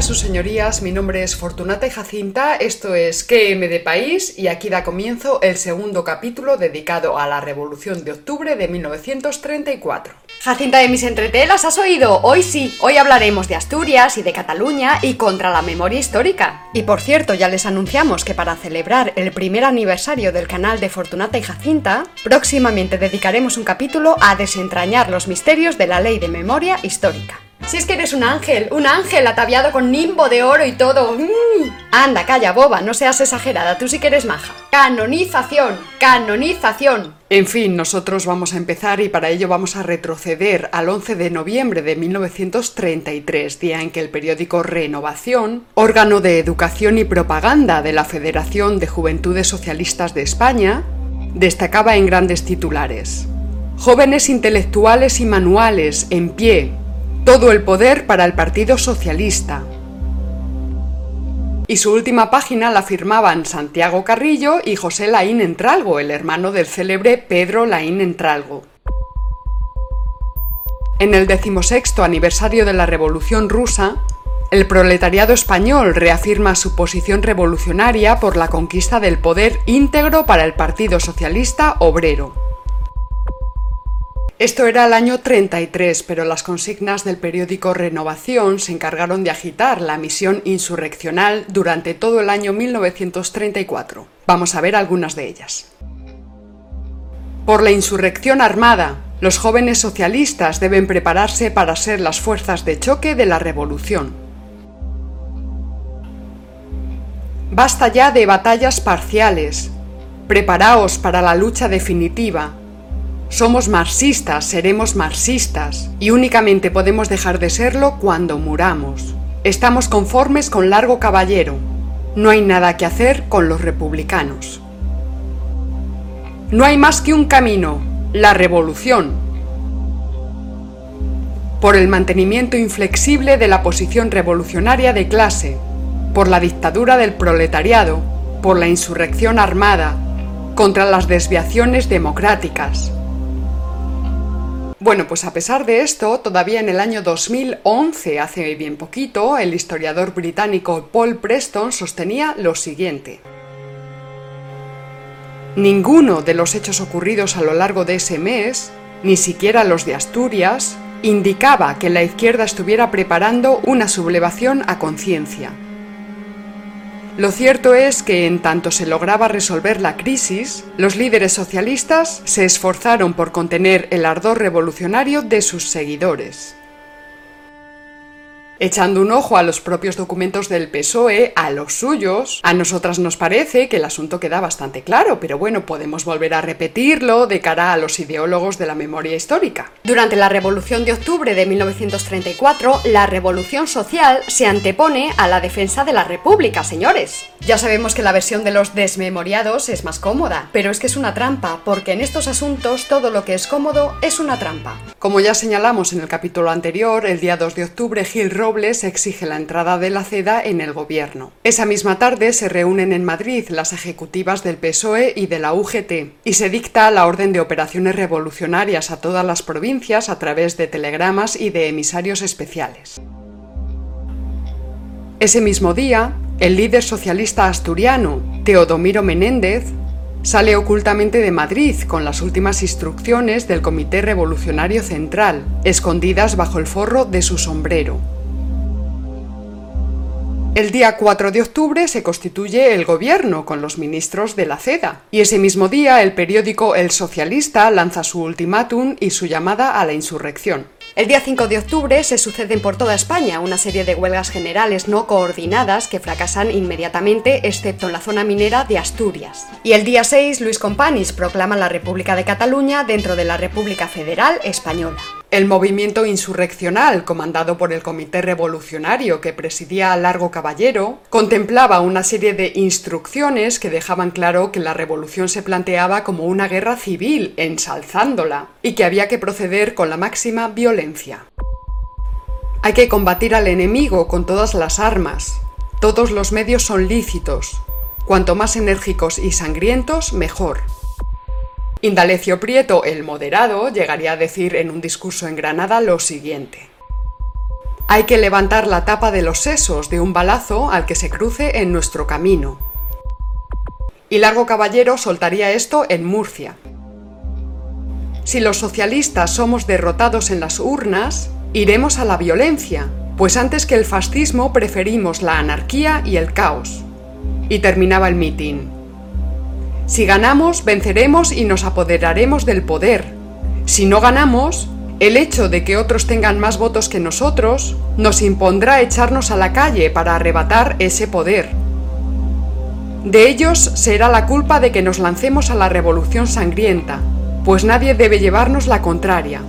Sus señorías. Mi nombre es Fortunata y Jacinta. Esto es QM de País y aquí da comienzo el segundo capítulo dedicado a la Revolución de Octubre de 1934. Jacinta de mis entretelas, ¿has oído? Hoy sí, hoy hablaremos de Asturias y de Cataluña y contra la memoria histórica. Y por cierto, ya les anunciamos que para celebrar el primer aniversario del canal de Fortunata y Jacinta, próximamente dedicaremos un capítulo a desentrañar los misterios de la ley de memoria histórica. Si es que eres un ángel, un ángel ataviado con nimbo de oro y todo. Mm. Anda, calla, boba, no seas exagerada, tú sí que eres maja. Canonización, canonización. En fin, nosotros vamos a empezar y para ello vamos a retroceder al 11 de noviembre de 1933, día en que el periódico Renovación, órgano de educación y propaganda de la Federación de Juventudes Socialistas de España, destacaba en grandes titulares. Jóvenes intelectuales y manuales en pie, todo el poder para el Partido Socialista. Y su última página la firmaban Santiago Carrillo y José Laín Entralgo, el hermano del célebre Pedro Laín Entralgo. En el decimosexto aniversario de la Revolución Rusa, el proletariado español reafirma su posición revolucionaria por la conquista del poder íntegro para el Partido Socialista Obrero. Esto era el año 33, pero las consignas del periódico Renovación se encargaron de agitar la misión insurreccional durante todo el año 1934. Vamos a ver algunas de ellas. Por la insurrección armada, los jóvenes socialistas deben prepararse para ser las fuerzas de choque de la revolución. Basta ya de batallas parciales. Preparaos para la lucha definitiva somos marxistas, seremos marxistas, y únicamente podemos dejar de serlo cuando muramos. Estamos conformes con Largo Caballero. No hay nada que hacer con los republicanos. No hay más que un camino, la revolución. Por el mantenimiento inflexible de la posición revolucionaria de clase, por la dictadura del proletariado, por la insurrección armada, contra las desviaciones democráticas, bueno, pues a pesar de esto, todavía en el año 2011, hace bien poquito, el historiador británico Paul Preston sostenía lo siguiente. Ninguno de los hechos ocurridos a lo largo de ese mes, ni siquiera los de Asturias, indicaba que la izquierda estuviera preparando una sublevación a conciencia. Lo cierto es que en tanto se lograba resolver la crisis, los líderes socialistas se esforzaron por contener el ardor revolucionario de sus seguidores. Echando un ojo a los propios documentos del PSOE, a los suyos, a nosotras nos parece que el asunto queda bastante claro, pero bueno, podemos volver a repetirlo de cara a los ideólogos de la memoria histórica. Durante la Revolución de Octubre de 1934, la revolución social se antepone a la defensa de la República, señores. Ya sabemos que la versión de los desmemoriados es más cómoda, pero es que es una trampa, porque en estos asuntos todo lo que es cómodo es una trampa. Como ya señalamos en el capítulo anterior, el día 2 de octubre Gil Robles exige la entrada de la CEDA en el gobierno. Esa misma tarde se reúnen en Madrid las ejecutivas del PSOE y de la UGT y se dicta la orden de operaciones revolucionarias a todas las provincias a través de telegramas y de emisarios especiales. Ese mismo día, el líder socialista asturiano, Teodomiro Menéndez, sale ocultamente de Madrid con las últimas instrucciones del Comité Revolucionario Central, escondidas bajo el forro de su sombrero. El día 4 de octubre se constituye el gobierno con los ministros de la CEDA y ese mismo día el periódico El Socialista lanza su ultimátum y su llamada a la insurrección. El día 5 de octubre se suceden por toda España una serie de huelgas generales no coordinadas que fracasan inmediatamente, excepto en la zona minera de Asturias. Y el día 6, Luis Companys proclama la República de Cataluña dentro de la República Federal Española. El movimiento insurreccional, comandado por el Comité Revolucionario que presidía Largo Caballero, contemplaba una serie de instrucciones que dejaban claro que la revolución se planteaba como una guerra civil, ensalzándola, y que había que proceder con la máxima violencia. Hay que combatir al enemigo con todas las armas. Todos los medios son lícitos. Cuanto más enérgicos y sangrientos, mejor. Indalecio Prieto, el moderado, llegaría a decir en un discurso en Granada lo siguiente. Hay que levantar la tapa de los sesos de un balazo al que se cruce en nuestro camino. Y Largo Caballero soltaría esto en Murcia. Si los socialistas somos derrotados en las urnas, iremos a la violencia, pues antes que el fascismo preferimos la anarquía y el caos. Y terminaba el mitin. Si ganamos, venceremos y nos apoderaremos del poder. Si no ganamos, el hecho de que otros tengan más votos que nosotros nos impondrá echarnos a la calle para arrebatar ese poder. De ellos será la culpa de que nos lancemos a la revolución sangrienta, pues nadie debe llevarnos la contraria.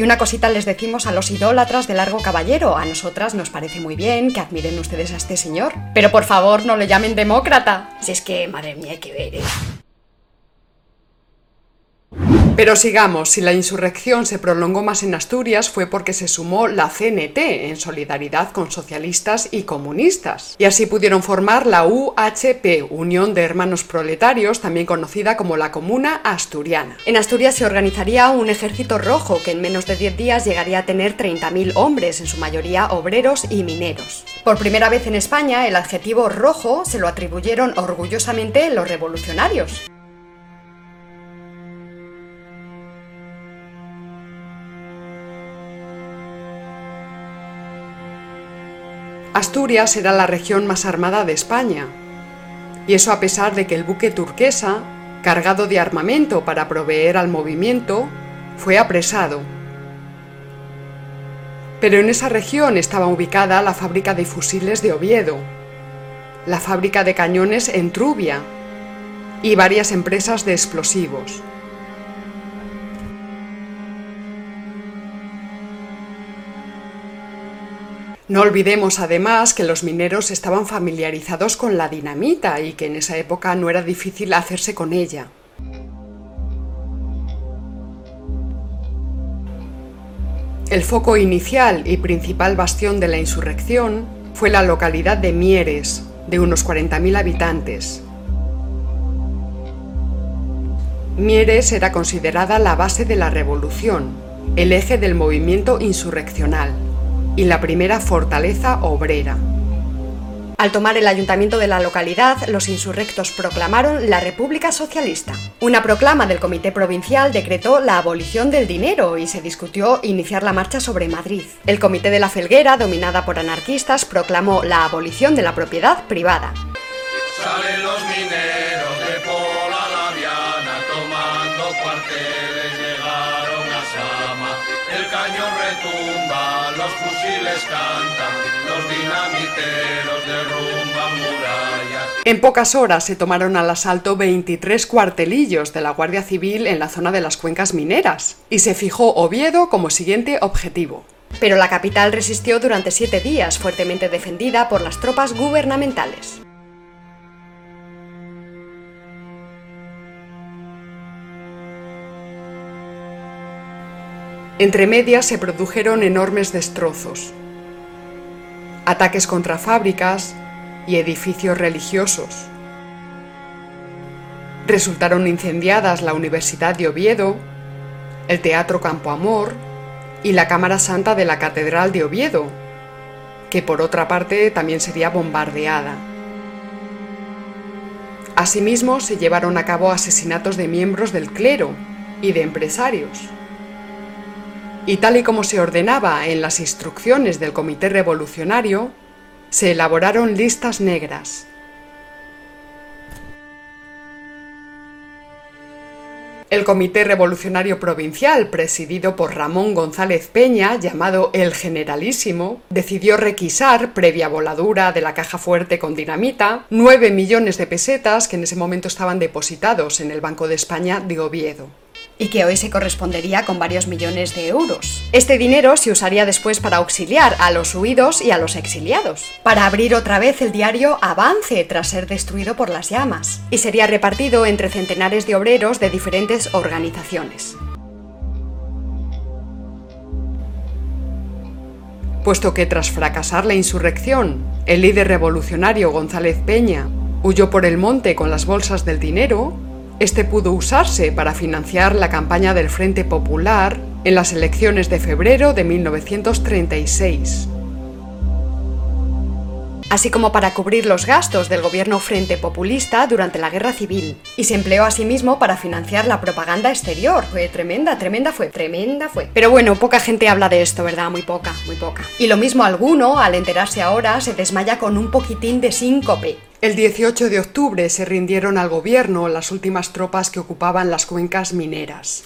Y una cosita les decimos a los idólatras de Largo Caballero. A nosotras nos parece muy bien que admiren ustedes a este señor. Pero por favor, no le llamen demócrata. Si es que, madre mía, hay que ver. Pero sigamos, si la insurrección se prolongó más en Asturias fue porque se sumó la CNT en solidaridad con socialistas y comunistas. Y así pudieron formar la UHP, Unión de Hermanos Proletarios, también conocida como la Comuna Asturiana. En Asturias se organizaría un ejército rojo que en menos de 10 días llegaría a tener 30.000 hombres, en su mayoría obreros y mineros. Por primera vez en España, el adjetivo rojo se lo atribuyeron orgullosamente los revolucionarios. Asturias era la región más armada de España, y eso a pesar de que el buque turquesa, cargado de armamento para proveer al movimiento, fue apresado. Pero en esa región estaba ubicada la fábrica de fusiles de Oviedo, la fábrica de cañones en Trubia y varias empresas de explosivos. No olvidemos además que los mineros estaban familiarizados con la dinamita y que en esa época no era difícil hacerse con ella. El foco inicial y principal bastión de la insurrección fue la localidad de Mieres, de unos 40.000 habitantes. Mieres era considerada la base de la revolución, el eje del movimiento insurreccional y la primera fortaleza obrera. Al tomar el ayuntamiento de la localidad, los insurrectos proclamaron la República Socialista. Una proclama del Comité Provincial decretó la abolición del dinero y se discutió iniciar la marcha sobre Madrid. El Comité de la Felguera, dominada por anarquistas, proclamó la abolición de la propiedad privada. los mineros de Pola tomando cuarteles, llegaron a Sama. El cañón retumba los fusiles cantan, los dinamiteros derrumban murallas. En pocas horas se tomaron al asalto 23 cuartelillos de la Guardia Civil en la zona de las cuencas mineras, y se fijó Oviedo como siguiente objetivo. Pero la capital resistió durante siete días, fuertemente defendida por las tropas gubernamentales. Entre medias se produjeron enormes destrozos, ataques contra fábricas y edificios religiosos. Resultaron incendiadas la Universidad de Oviedo, el Teatro Campo Amor y la Cámara Santa de la Catedral de Oviedo, que por otra parte también sería bombardeada. Asimismo, se llevaron a cabo asesinatos de miembros del clero y de empresarios y tal y como se ordenaba en las instrucciones del Comité Revolucionario, se elaboraron listas negras. El Comité Revolucionario Provincial, presidido por Ramón González Peña, llamado el Generalísimo, decidió requisar, previa voladura de la caja fuerte con dinamita, nueve millones de pesetas que en ese momento estaban depositados en el Banco de España de Oviedo y que hoy se correspondería con varios millones de euros. Este dinero se usaría después para auxiliar a los huidos y a los exiliados, para abrir otra vez el diario Avance tras ser destruido por las llamas, y sería repartido entre centenares de obreros de diferentes organizaciones. Puesto que tras fracasar la insurrección, el líder revolucionario González Peña huyó por el monte con las bolsas del dinero, este pudo usarse para financiar la campaña del Frente Popular en las elecciones de febrero de 1936 así como para cubrir los gastos del gobierno Frente Populista durante la Guerra Civil, y se empleó asimismo para financiar la propaganda exterior. Fue tremenda, tremenda fue, tremenda fue. Pero bueno, poca gente habla de esto, ¿verdad? Muy poca, muy poca. Y lo mismo alguno, al enterarse ahora, se desmaya con un poquitín de síncope. El 18 de octubre se rindieron al gobierno las últimas tropas que ocupaban las cuencas mineras.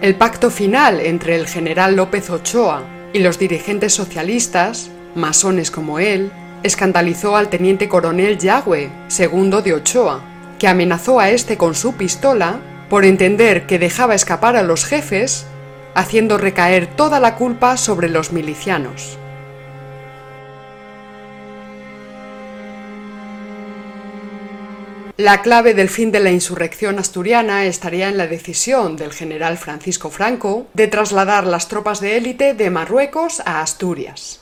El pacto final entre el general López Ochoa y los dirigentes socialistas, masones como él, escandalizó al teniente coronel Yagüe, segundo de Ochoa, que amenazó a este con su pistola por entender que dejaba escapar a los jefes, haciendo recaer toda la culpa sobre los milicianos. La clave del fin de la insurrección asturiana estaría en la decisión del general Francisco Franco de trasladar las tropas de élite de Marruecos a Asturias.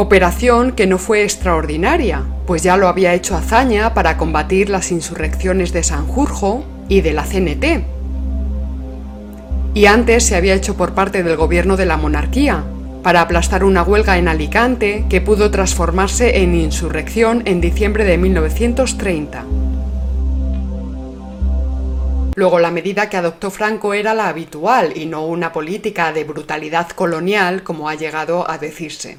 Operación que no fue extraordinaria, pues ya lo había hecho hazaña para combatir las insurrecciones de Sanjurjo y de la CNT. Y antes se había hecho por parte del gobierno de la monarquía, para aplastar una huelga en Alicante que pudo transformarse en insurrección en diciembre de 1930. Luego la medida que adoptó Franco era la habitual y no una política de brutalidad colonial como ha llegado a decirse.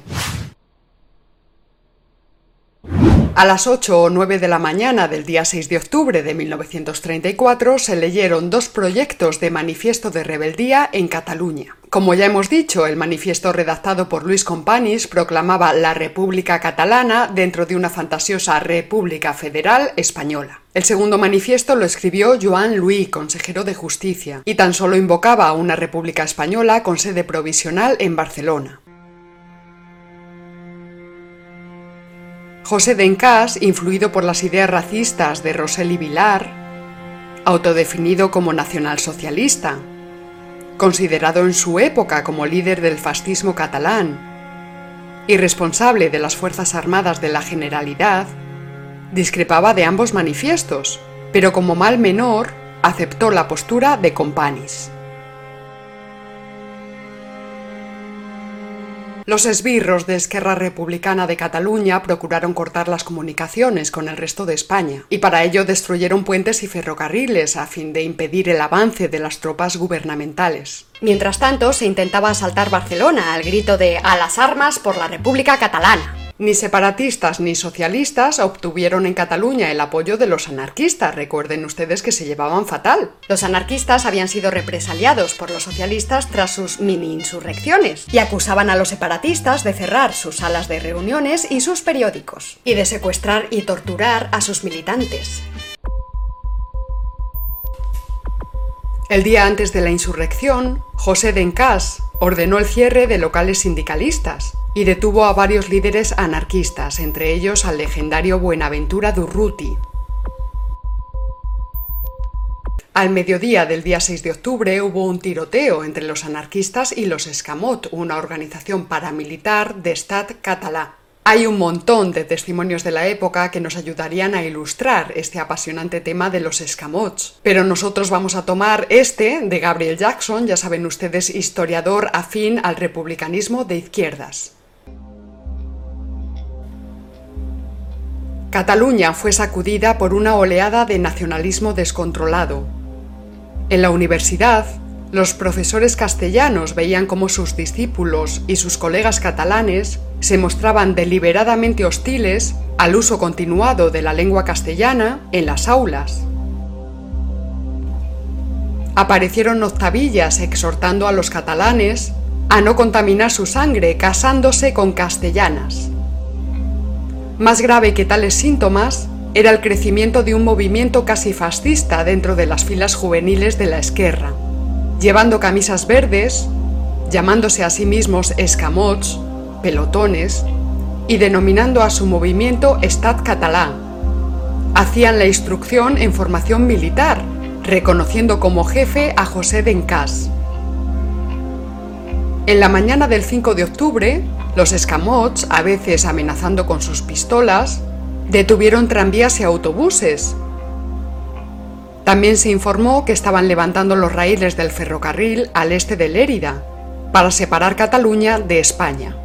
A las 8 o 9 de la mañana del día 6 de octubre de 1934 se leyeron dos proyectos de manifiesto de rebeldía en Cataluña. Como ya hemos dicho, el manifiesto redactado por Luis Companys proclamaba la República Catalana dentro de una fantasiosa República Federal Española. El segundo manifiesto lo escribió Joan Luis, consejero de Justicia, y tan solo invocaba a una República Española con sede provisional en Barcelona. José Dencas, influido por las ideas racistas de Rosell y Vilar, autodefinido como nacionalsocialista, considerado en su época como líder del fascismo catalán y responsable de las Fuerzas Armadas de la Generalidad, discrepaba de ambos manifiestos, pero como mal menor aceptó la postura de Companys. Los esbirros de Esquerra Republicana de Cataluña procuraron cortar las comunicaciones con el resto de España, y para ello destruyeron puentes y ferrocarriles a fin de impedir el avance de las tropas gubernamentales. Mientras tanto, se intentaba asaltar Barcelona al grito de A las armas por la República Catalana. Ni separatistas ni socialistas obtuvieron en Cataluña el apoyo de los anarquistas. Recuerden ustedes que se llevaban fatal. Los anarquistas habían sido represaliados por los socialistas tras sus mini insurrecciones y acusaban a los separatistas de cerrar sus salas de reuniones y sus periódicos y de secuestrar y torturar a sus militantes. El día antes de la insurrección, José Dencas ordenó el cierre de locales sindicalistas y detuvo a varios líderes anarquistas, entre ellos al legendario Buenaventura Durruti. Al mediodía del día 6 de octubre hubo un tiroteo entre los anarquistas y los Escamot, una organización paramilitar de Estat catalá. Hay un montón de testimonios de la época que nos ayudarían a ilustrar este apasionante tema de los escamots, pero nosotros vamos a tomar este de Gabriel Jackson, ya saben ustedes, historiador afín al republicanismo de izquierdas. Cataluña fue sacudida por una oleada de nacionalismo descontrolado. En la universidad, los profesores castellanos veían cómo sus discípulos y sus colegas catalanes se mostraban deliberadamente hostiles al uso continuado de la lengua castellana en las aulas. Aparecieron octavillas exhortando a los catalanes a no contaminar su sangre casándose con castellanas. Más grave que tales síntomas era el crecimiento de un movimiento casi fascista dentro de las filas juveniles de la Esquerra, llevando camisas verdes, llamándose a sí mismos escamots, pelotones, y denominando a su movimiento Estat catalá. Hacían la instrucción en formación militar, reconociendo como jefe a José Dencas. En la mañana del 5 de octubre, los escamots, a veces amenazando con sus pistolas, detuvieron tranvías y autobuses. También se informó que estaban levantando los raíles del ferrocarril al este de Lérida, para separar Cataluña de España.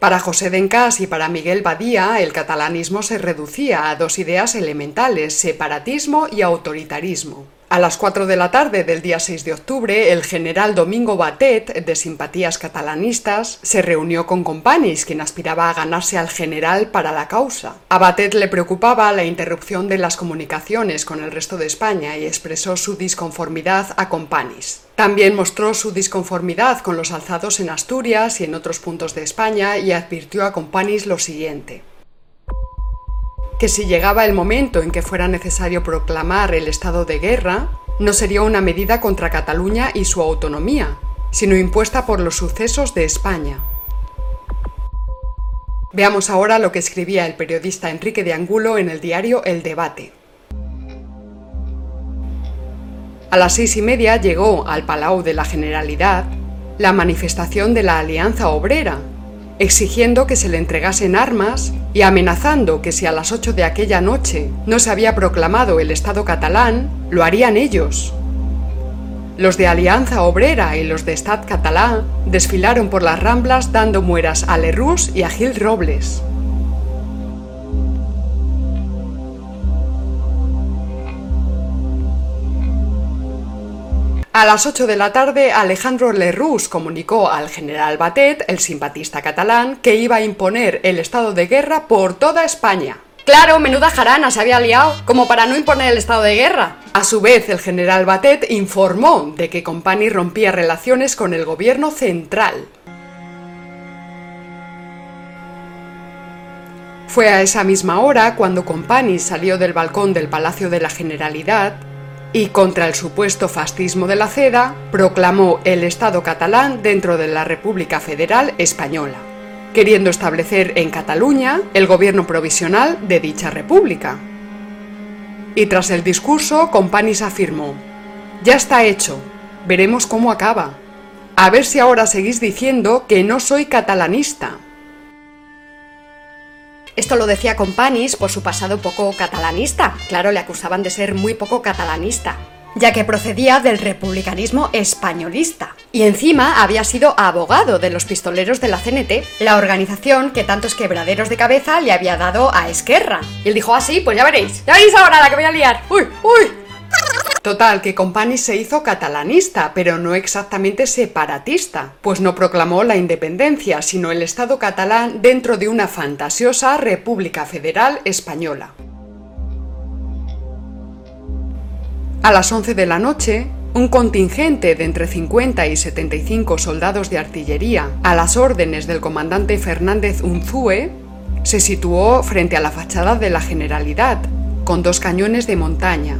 Para José Dencas y para Miguel Badía, el catalanismo se reducía a dos ideas elementales, separatismo y autoritarismo. A las 4 de la tarde del día 6 de octubre, el general Domingo Batet, de simpatías catalanistas, se reunió con Companys, quien aspiraba a ganarse al general para la causa. A Batet le preocupaba la interrupción de las comunicaciones con el resto de España y expresó su disconformidad a Companys. También mostró su disconformidad con los alzados en Asturias y en otros puntos de España y advirtió a Companys lo siguiente que si llegaba el momento en que fuera necesario proclamar el estado de guerra, no sería una medida contra Cataluña y su autonomía, sino impuesta por los sucesos de España. Veamos ahora lo que escribía el periodista Enrique de Angulo en el diario El Debate. A las seis y media llegó al Palau de la Generalidad la manifestación de la Alianza Obrera, exigiendo que se le entregasen armas y amenazando que si a las 8 de aquella noche no se había proclamado el Estado catalán, lo harían ellos. Los de Alianza Obrera y los de Estado Catalán desfilaron por las Ramblas dando mueras a Lerroux y a Gil Robles. A las 8 de la tarde, Alejandro Lerroux comunicó al general Batet, el simpatista catalán, que iba a imponer el estado de guerra por toda España. Claro, menuda jarana se había liado, como para no imponer el estado de guerra. A su vez, el general Batet informó de que Company rompía relaciones con el gobierno central. Fue a esa misma hora cuando Company salió del balcón del Palacio de la Generalidad y contra el supuesto fascismo de la CEDA proclamó el Estado catalán dentro de la República Federal Española, queriendo establecer en Cataluña el gobierno provisional de dicha república. Y tras el discurso, Companys afirmó, ya está hecho, veremos cómo acaba. A ver si ahora seguís diciendo que no soy catalanista. Esto lo decía Companys por su pasado poco catalanista. Claro, le acusaban de ser muy poco catalanista ya que procedía del republicanismo españolista. Y encima había sido abogado de los pistoleros de la CNT, la organización que tantos quebraderos de cabeza le había dado a Esquerra. Y él dijo, ah, sí, pues ya veréis, ya veréis ahora la que voy a liar. ¡Uy, uy! Total, que Company se hizo catalanista, pero no exactamente separatista, pues no proclamó la independencia, sino el Estado catalán dentro de una fantasiosa República Federal Española. A las 11 de la noche, un contingente de entre 50 y 75 soldados de artillería, a las órdenes del comandante Fernández Unzúe, se situó frente a la fachada de la Generalidad, con dos cañones de montaña,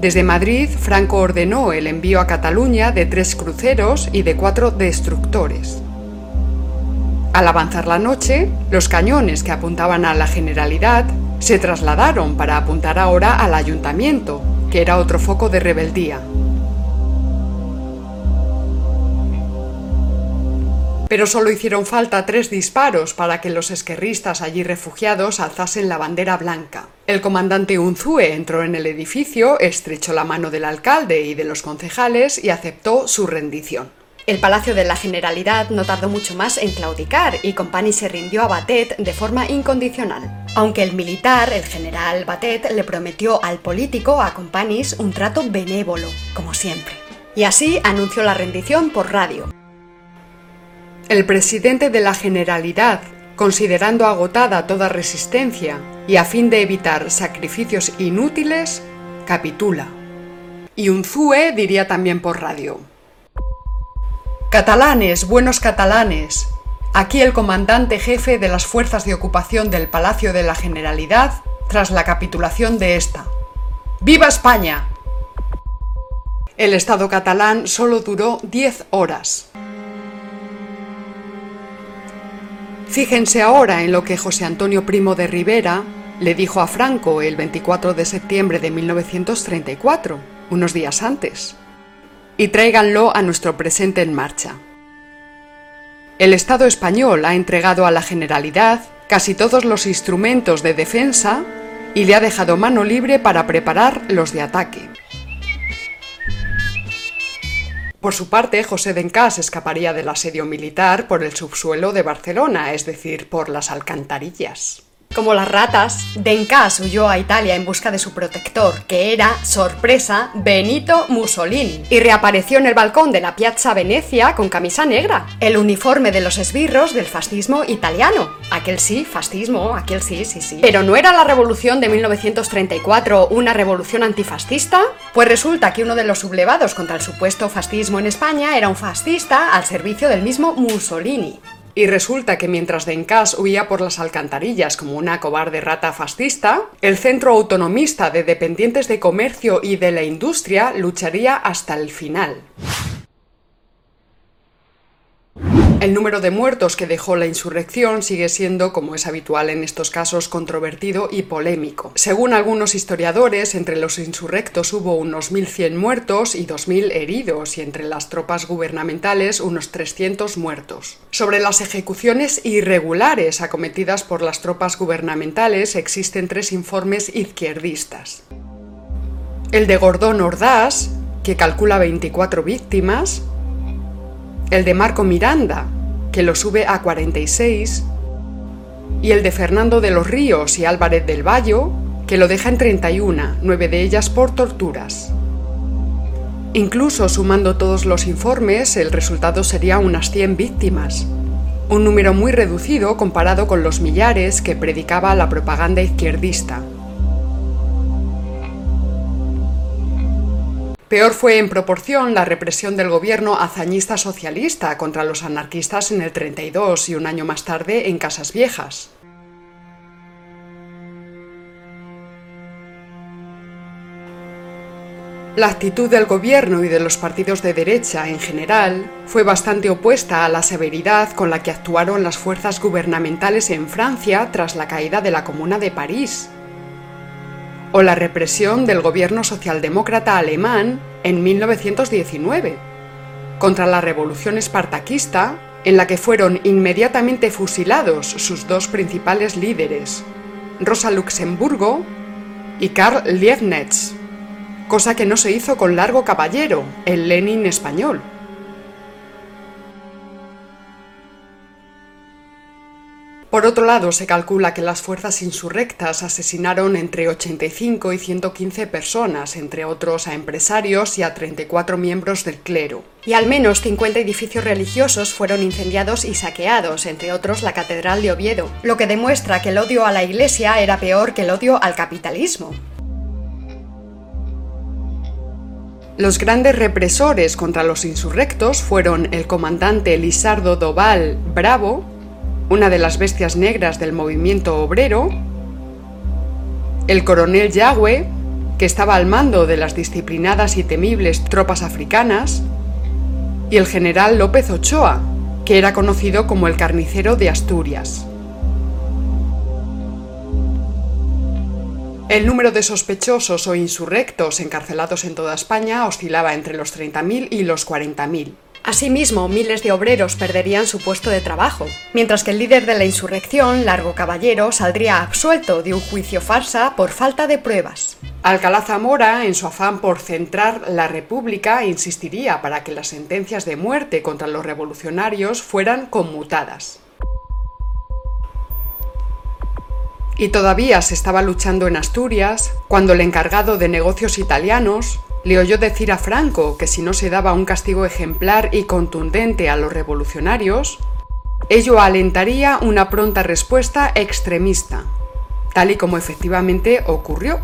desde Madrid, Franco ordenó el envío a Cataluña de tres cruceros y de cuatro destructores. Al avanzar la noche, los cañones que apuntaban a la Generalidad se trasladaron para apuntar ahora al ayuntamiento, que era otro foco de rebeldía. Pero solo hicieron falta tres disparos para que los esquerristas allí refugiados alzasen la bandera blanca. El comandante Unzúe entró en el edificio, estrechó la mano del alcalde y de los concejales y aceptó su rendición. El Palacio de la Generalidad no tardó mucho más en claudicar y Company se rindió a Batet de forma incondicional. Aunque el militar, el general Batet, le prometió al político, a Companys, un trato benévolo, como siempre. Y así anunció la rendición por radio. El presidente de la Generalidad, considerando agotada toda resistencia y a fin de evitar sacrificios inútiles, capitula. Y Unzúe diría también por radio. Catalanes, buenos catalanes, aquí el comandante jefe de las fuerzas de ocupación del Palacio de la Generalidad tras la capitulación de esta. ¡Viva España! El Estado catalán solo duró 10 horas. Fíjense ahora en lo que José Antonio Primo de Rivera le dijo a Franco el 24 de septiembre de 1934, unos días antes. y tráiganlo a nuestro presente en marcha. El Estado español ha entregado a la Generalidad casi todos los instrumentos de defensa y le ha dejado mano libre para preparar los de ataque. Por su parte, José Dencás escaparía del asedio militar por el subsuelo de Barcelona, es decir, por las alcantarillas. Como las ratas, Dencas huyó a Italia en busca de su protector, que era, sorpresa, Benito Mussolini, y reapareció en el balcón de la Piazza Venecia con camisa negra, el uniforme de los esbirros del fascismo italiano. Aquel sí, fascismo, aquel sí, sí, sí. Pero ¿no era la revolución de 1934 una revolución antifascista? Pues resulta que uno de los sublevados contra el supuesto fascismo en España era un fascista al servicio del mismo Mussolini. Y resulta que mientras Dencas huía por las alcantarillas como una cobarde rata fascista, el Centro Autonomista de Dependientes de Comercio y de la Industria lucharía hasta el final. El número de muertos que dejó la insurrección sigue siendo, como es habitual en estos casos, controvertido y polémico. Según algunos historiadores, entre los insurrectos hubo unos 1.100 muertos y 2.000 heridos, y entre las tropas gubernamentales unos 300 muertos. Sobre las ejecuciones irregulares acometidas por las tropas gubernamentales existen tres informes izquierdistas. El de Gordón Ordaz, que calcula 24 víctimas, el de Marco Miranda, que lo sube a 46, y el de Fernando de los Ríos y Álvarez del Valle, que lo deja en 31, nueve de ellas por torturas. Incluso sumando todos los informes, el resultado sería unas 100 víctimas, un número muy reducido comparado con los millares que predicaba la propaganda izquierdista. Peor fue en proporción la represión del gobierno hazañista socialista contra los anarquistas en el 32 y un año más tarde en Casas Viejas. La actitud del gobierno y de los partidos de derecha en general fue bastante opuesta a la severidad con la que actuaron las fuerzas gubernamentales en Francia tras la caída de la Comuna de París o la represión del gobierno socialdemócrata alemán en 1919, contra la revolución espartaquista, en la que fueron inmediatamente fusilados sus dos principales líderes, Rosa Luxemburgo y Karl Liebknecht, cosa que no se hizo con Largo Caballero, el Lenin español. Por otro lado, se calcula que las fuerzas insurrectas asesinaron entre 85 y 115 personas, entre otros a empresarios y a 34 miembros del clero. Y al menos 50 edificios religiosos fueron incendiados y saqueados, entre otros la Catedral de Oviedo, lo que demuestra que el odio a la Iglesia era peor que el odio al capitalismo. Los grandes represores contra los insurrectos fueron el comandante Lisardo Doval Bravo, una de las bestias negras del movimiento obrero, el coronel Yagüe, que estaba al mando de las disciplinadas y temibles tropas africanas, y el general López Ochoa, que era conocido como el carnicero de Asturias. El número de sospechosos o insurrectos encarcelados en toda España oscilaba entre los 30.000 y los 40.000. Asimismo, miles de obreros perderían su puesto de trabajo, mientras que el líder de la insurrección, Largo Caballero, saldría absuelto de un juicio farsa por falta de pruebas. Alcalá Zamora, en su afán por centrar la República, insistiría para que las sentencias de muerte contra los revolucionarios fueran conmutadas. Y todavía se estaba luchando en Asturias cuando el encargado de negocios italianos, le oyó decir a Franco que si no se daba un castigo ejemplar y contundente a los revolucionarios, ello alentaría una pronta respuesta extremista, tal y como efectivamente ocurrió.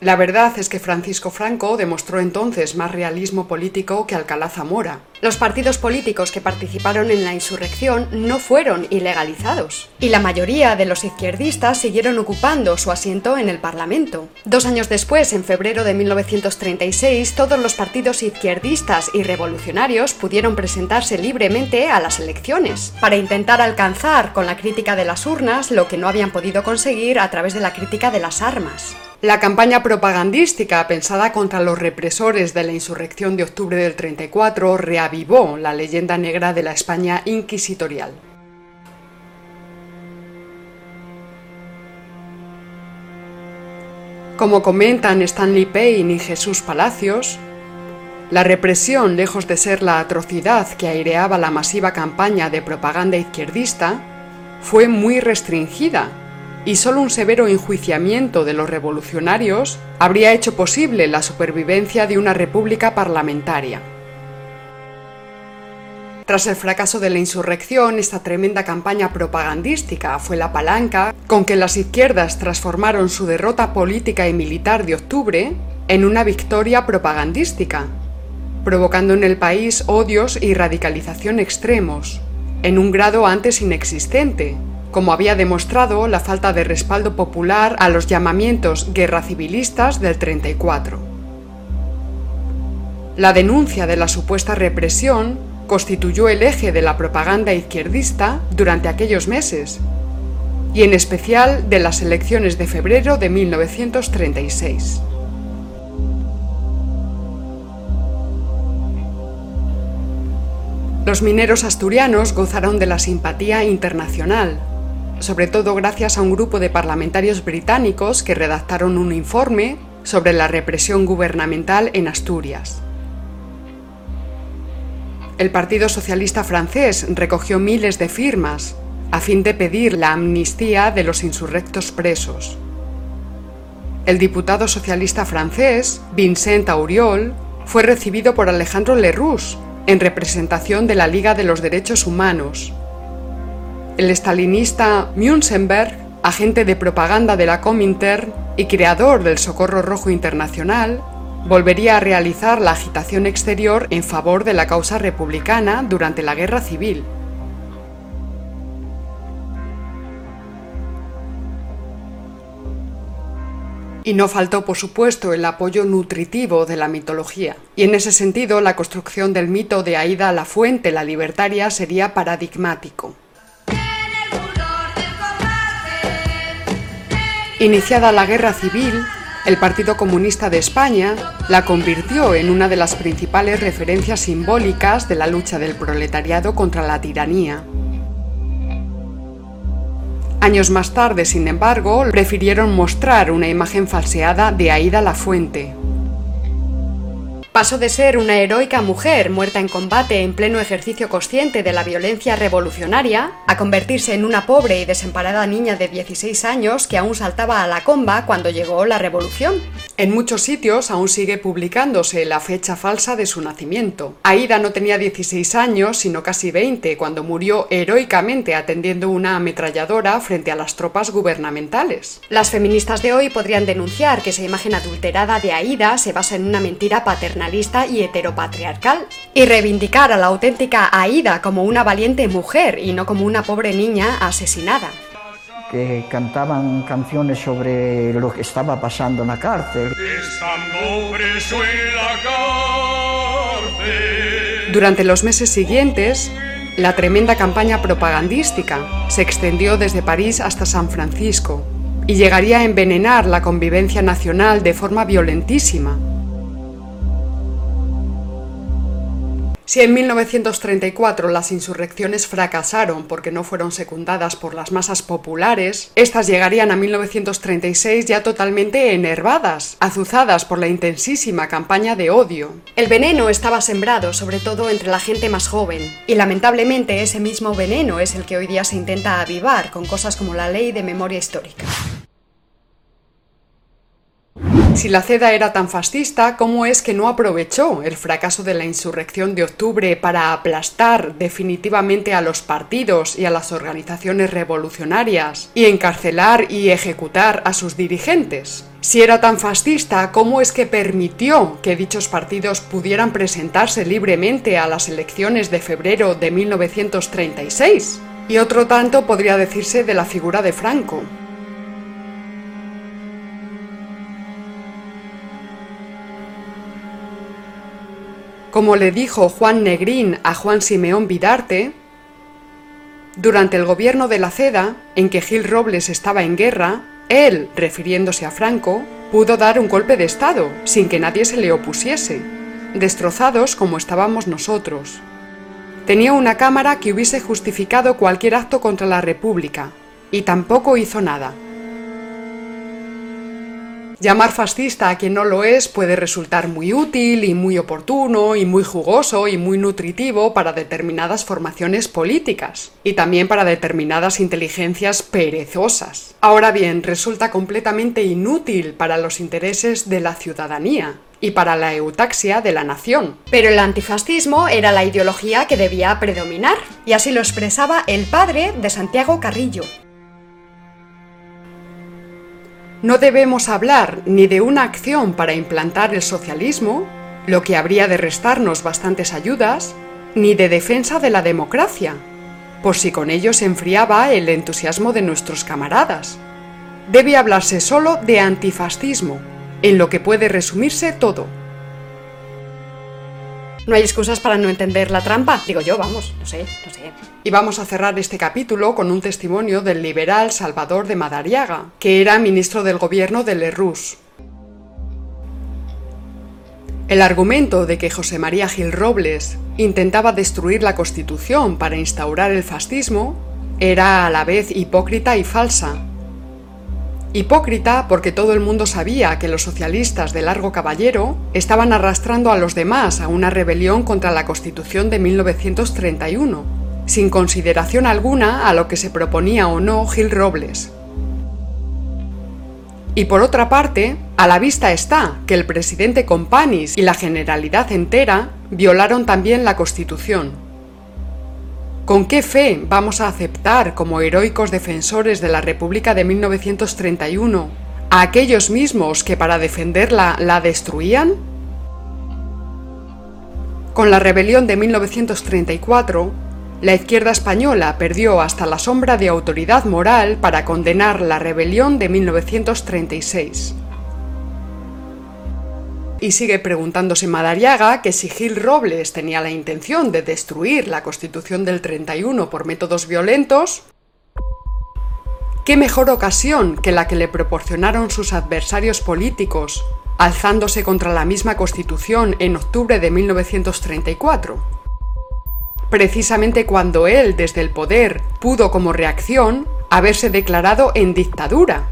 La verdad es que Francisco Franco demostró entonces más realismo político que Alcalá Zamora. Los partidos políticos que participaron en la insurrección no fueron ilegalizados, y la mayoría de los izquierdistas siguieron ocupando su asiento en el Parlamento. Dos años después, en febrero de 1936, todos los partidos izquierdistas y revolucionarios pudieron presentarse libremente a las elecciones, para intentar alcanzar con la crítica de las urnas lo que no habían podido conseguir a través de la crítica de las armas. La campaña propagandística pensada contra los represores de la insurrección de octubre del 34 reavivó la leyenda negra de la España inquisitorial. Como comentan Stanley Payne y Jesús Palacios, la represión, lejos de ser la atrocidad que aireaba la masiva campaña de propaganda izquierdista, fue muy restringida y solo un severo enjuiciamiento de los revolucionarios habría hecho posible la supervivencia de una república parlamentaria. Tras el fracaso de la insurrección, esta tremenda campaña propagandística fue la palanca con que las izquierdas transformaron su derrota política y militar de octubre en una victoria propagandística, provocando en el país odios y radicalización extremos, en un grado antes inexistente, como había demostrado la falta de respaldo popular a los llamamientos guerra civilistas del 34. La denuncia de la supuesta represión constituyó el eje de la propaganda izquierdista durante aquellos meses, y en especial de las elecciones de febrero de 1936. Los mineros asturianos gozaron de la simpatía internacional, sobre todo gracias a un grupo de parlamentarios británicos que redactaron un informe sobre la represión gubernamental en Asturias. El Partido Socialista francés recogió miles de firmas a fin de pedir la amnistía de los insurrectos presos. El diputado socialista francés, Vincent Auriol, fue recibido por Alejandro Lerroux en representación de la Liga de los Derechos Humanos el estalinista Münzenberg, agente de propaganda de la Comintern y creador del Socorro Rojo Internacional, volvería a realizar la agitación exterior en favor de la causa republicana durante la Guerra Civil. Y no faltó, por supuesto, el apoyo nutritivo de la mitología. Y en ese sentido, la construcción del mito de Aida la Fuente, la libertaria, sería paradigmático. Iniciada la guerra civil, el Partido Comunista de España la convirtió en una de las principales referencias simbólicas de la lucha del proletariado contra la tiranía. Años más tarde, sin embargo, prefirieron mostrar una imagen falseada de Aida la Fuente, Pasó de ser una heroica mujer muerta en combate en pleno ejercicio consciente de la violencia revolucionaria a convertirse en una pobre y desamparada niña de 16 años que aún saltaba a la comba cuando llegó la revolución. En muchos sitios aún sigue publicándose la fecha falsa de su nacimiento. Aida no tenía 16 años, sino casi 20, cuando murió heroicamente atendiendo una ametralladora frente a las tropas gubernamentales. Las feministas de hoy podrían denunciar que esa imagen adulterada de Aida se basa en una mentira paternal y heteropatriarcal, y reivindicar a la auténtica Aida como una valiente mujer y no como una pobre niña asesinada. Que cantaban canciones sobre lo que estaba pasando en la cárcel. Durante los meses siguientes, la tremenda campaña propagandística se extendió desde París hasta San Francisco y llegaría a envenenar la convivencia nacional de forma violentísima, Si en 1934 las insurrecciones fracasaron porque no fueron secundadas por las masas populares, estas llegarían a 1936 ya totalmente enervadas, azuzadas por la intensísima campaña de odio. El veneno estaba sembrado sobre todo entre la gente más joven, y lamentablemente ese mismo veneno es el que hoy día se intenta avivar con cosas como la ley de memoria histórica. Si la CEDA era tan fascista, ¿cómo es que no aprovechó el fracaso de la insurrección de octubre para aplastar definitivamente a los partidos y a las organizaciones revolucionarias y encarcelar y ejecutar a sus dirigentes? Si era tan fascista, ¿cómo es que permitió que dichos partidos pudieran presentarse libremente a las elecciones de febrero de 1936? Y otro tanto podría decirse de la figura de Franco. Como le dijo Juan Negrín a Juan Simeón Vidarte, durante el gobierno de la CEDA, en que Gil Robles estaba en guerra, él, refiriéndose a Franco, Pudo dar un golpe de Estado sin que nadie se le opusiese, destrozados como estábamos nosotros. Tenía una cámara que hubiese justificado cualquier acto contra la República, y tampoco hizo nada. Llamar fascista a quien no lo es puede resultar muy útil y muy oportuno y muy jugoso y muy nutritivo para determinadas formaciones políticas y también para determinadas inteligencias perezosas. Ahora bien, resulta completamente inútil para los intereses de la ciudadanía y para la eutaxia de la nación. Pero el antifascismo era la ideología que debía predominar, y así lo expresaba el padre de Santiago Carrillo. No debemos hablar ni de una acción para implantar el socialismo, lo que habría de restarnos bastantes ayudas, ni de defensa de la democracia, por si con ello se enfriaba el entusiasmo de nuestros camaradas. Debe hablarse solo de antifascismo, en lo que puede resumirse todo. No hay excusas para no entender la trampa, digo yo, vamos, no sé, no sé. Y vamos a cerrar este capítulo con un testimonio del liberal Salvador de Madariaga, que era ministro del gobierno de Lerroux. El argumento de que José María Gil Robles intentaba destruir la Constitución para instaurar el fascismo era a la vez hipócrita y falsa. Hipócrita porque todo el mundo sabía que los socialistas de Largo Caballero estaban arrastrando a los demás a una rebelión contra la Constitución de 1931, sin consideración alguna a lo que se proponía o no Gil Robles. Y por otra parte, a la vista está que el presidente Companys y la generalidad entera violaron también la Constitución ¿Con qué fe vamos a aceptar como heroicos defensores de la República de 1931 a aquellos mismos que para defenderla la destruían? Con la rebelión de 1934, la izquierda española perdió hasta la sombra de autoridad moral para condenar la rebelión de 1936. Y sigue preguntándose Madariaga que si Gil Robles tenía la intención de destruir la Constitución del 31 por métodos violentos, ¿qué mejor ocasión que la que le proporcionaron sus adversarios políticos, alzándose contra la misma Constitución en octubre de 1934? Precisamente cuando él, desde el poder, pudo como reacción haberse declarado en dictadura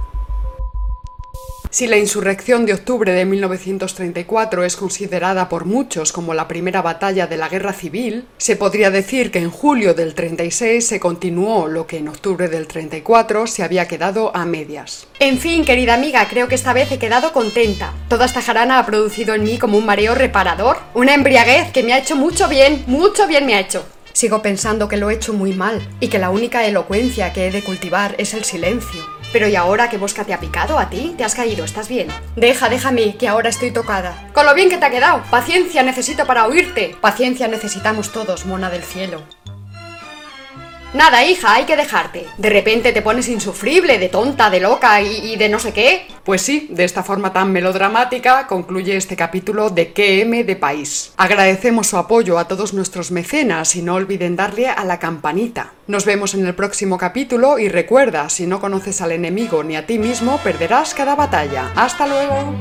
si la insurrección de octubre de 1934 es considerada por muchos como la primera batalla de la guerra civil, se podría decir que en julio del 36 se continuó lo que en octubre del 34 se había quedado a medias. En fin, querida amiga, creo que esta vez he quedado contenta. Toda esta jarana ha producido en mí como un mareo reparador, una embriaguez que me ha hecho mucho bien, mucho bien me ha hecho. Sigo pensando que lo he hecho muy mal y que la única elocuencia que he de cultivar es el silencio. Pero ¿y ahora qué bosca te ha picado a ti? ¿Te has caído? ¿Estás bien? Deja, déjame, que ahora estoy tocada. Con lo bien que te ha quedado. Paciencia necesito para oírte. Paciencia necesitamos todos, mona del cielo. Nada, hija, hay que dejarte. De repente te pones insufrible, de tonta, de loca y, de no sé qué. Pues sí, de esta forma tan melodramática concluye este capítulo de QM de País. Agradecemos su apoyo a todos nuestros mecenas y no olviden darle a la campanita. Nos vemos en el próximo capítulo y recuerda, si no conoces al enemigo ni a ti mismo, perderás cada batalla. ¡Hasta luego!